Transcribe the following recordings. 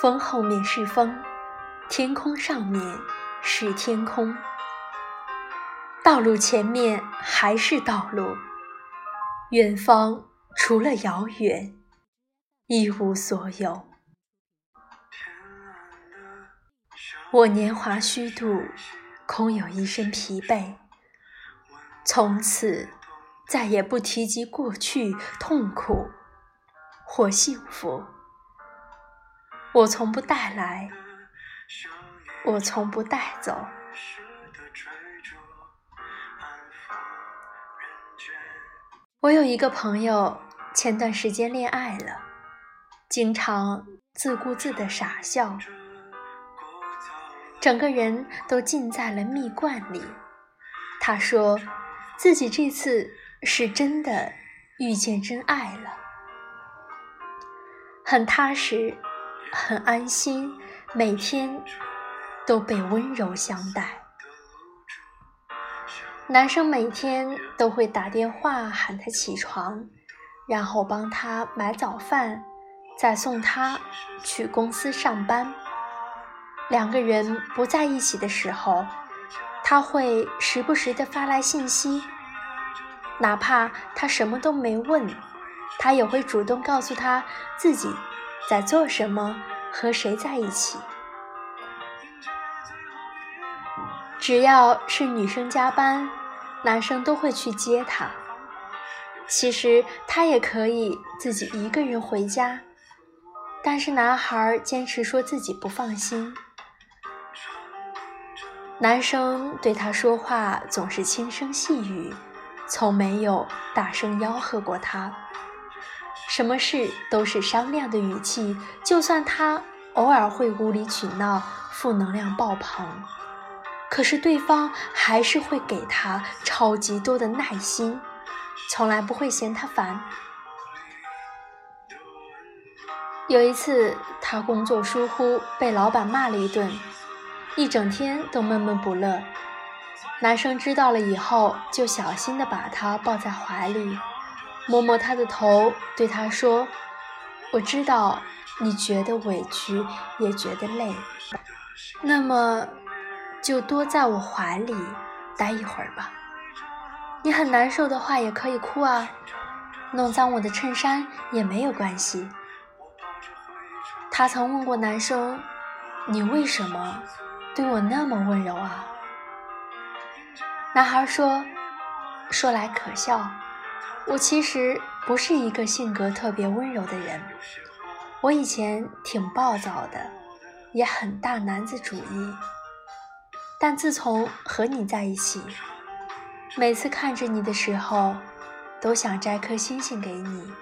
风后面是风，天空上面是天空，道路前面还是道路，远方除了遥远，一无所有。我年华虚度，空有一身疲惫，从此再也不提及过去痛苦或幸福。我从不带来，我从不带走。我有一个朋友，前段时间恋爱了，经常自顾自的傻笑，整个人都浸在了蜜罐里。他说自己这次是真的遇见真爱了，很踏实。很安心，每天都被温柔相待。男生每天都会打电话喊他起床，然后帮他买早饭，再送他去公司上班。两个人不在一起的时候，他会时不时的发来信息，哪怕他什么都没问，他也会主动告诉他自己。在做什么？和谁在一起？只要是女生加班，男生都会去接她。其实他也可以自己一个人回家，但是男孩坚持说自己不放心。男生对她说话总是轻声细语，从没有大声吆喝过她。什么事都是商量的语气，就算他偶尔会无理取闹、负能量爆棚，可是对方还是会给他超级多的耐心，从来不会嫌他烦。有一次，他工作疏忽，被老板骂了一顿，一整天都闷闷不乐。男生知道了以后，就小心地把他抱在怀里。摸摸他的头，对他说：“我知道你觉得委屈，也觉得累，那么就多在我怀里待一会儿吧。你很难受的话，也可以哭啊，弄脏我的衬衫也没有关系。”他曾问过男生：“你为什么对我那么温柔啊？”男孩说：“说来可笑。”我其实不是一个性格特别温柔的人，我以前挺暴躁的，也很大男子主义。但自从和你在一起，每次看着你的时候，都想摘颗星星给你，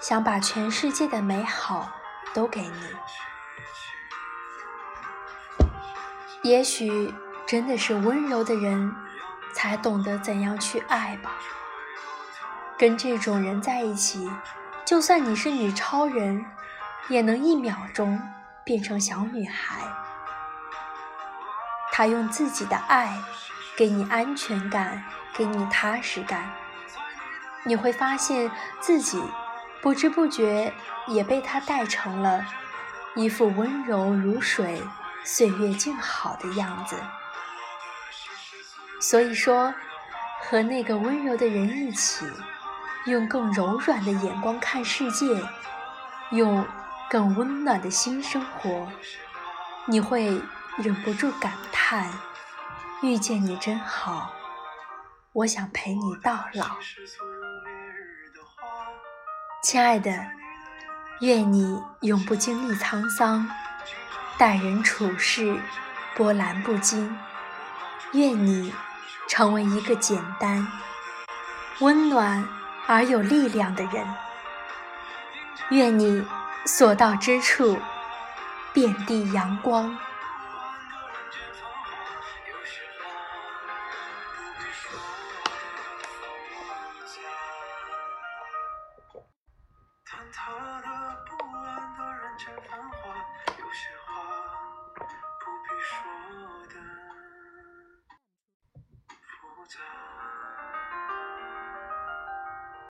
想把全世界的美好都给你。也许真的是温柔的人，才懂得怎样去爱吧。跟这种人在一起，就算你是女超人，也能一秒钟变成小女孩。他用自己的爱给你安全感，给你踏实感。你会发现自己不知不觉也被他带成了一副温柔如水、岁月静好的样子。所以说，和那个温柔的人一起。用更柔软的眼光看世界，用更温暖的心生活，你会忍不住感叹：遇见你真好，我想陪你到老。亲爱的，愿你永不经历沧桑，待人处事波澜不惊。愿你成为一个简单、温暖。而有力量的人，愿你所到之处遍地阳光。